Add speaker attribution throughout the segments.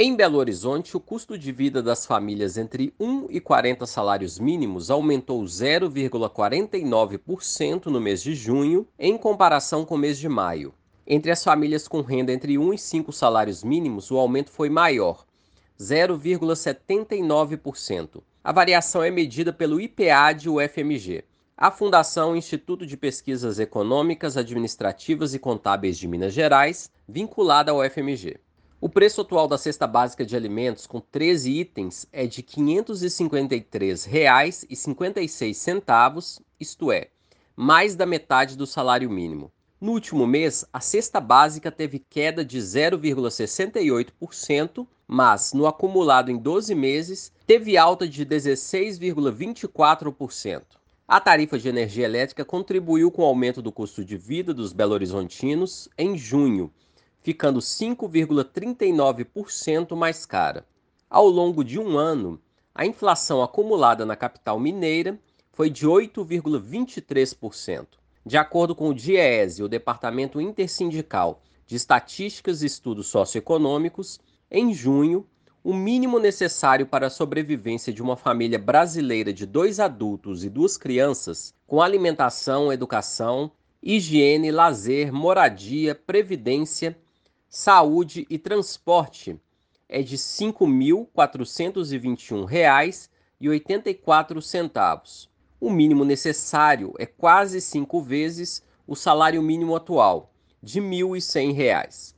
Speaker 1: Em Belo Horizonte, o custo de vida das famílias entre 1 e 40 salários mínimos aumentou 0,49% no mês de junho, em comparação com o mês de maio. Entre as famílias com renda entre 1 e 5 salários mínimos, o aumento foi maior, 0,79%. A variação é medida pelo IPAD UFMG. A Fundação Instituto de Pesquisas Econômicas, Administrativas e Contábeis de Minas Gerais, vinculada ao UFMG. O preço atual da cesta básica de alimentos com 13 itens é de R$ 553,56, isto é, mais da metade do salário mínimo. No último mês, a cesta básica teve queda de 0,68%, mas no acumulado em 12 meses, teve alta de 16,24%. A tarifa de energia elétrica contribuiu com o aumento do custo de vida dos belo-horizontinos em junho, ficando 5,39% mais cara. Ao longo de um ano, a inflação acumulada na capital mineira foi de 8,23%. De acordo com o DIEESE, o Departamento Intersindical de Estatísticas e Estudos Socioeconômicos, em junho, o mínimo necessário para a sobrevivência de uma família brasileira de dois adultos e duas crianças, com alimentação, educação, higiene, lazer, moradia, previdência saúde e transporte é de R$ 5.421,84. O mínimo necessário é quase cinco vezes o salário mínimo atual, de R$ 1.100.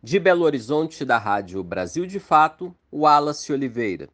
Speaker 1: De Belo Horizonte, da Rádio Brasil de Fato, Wallace Oliveira.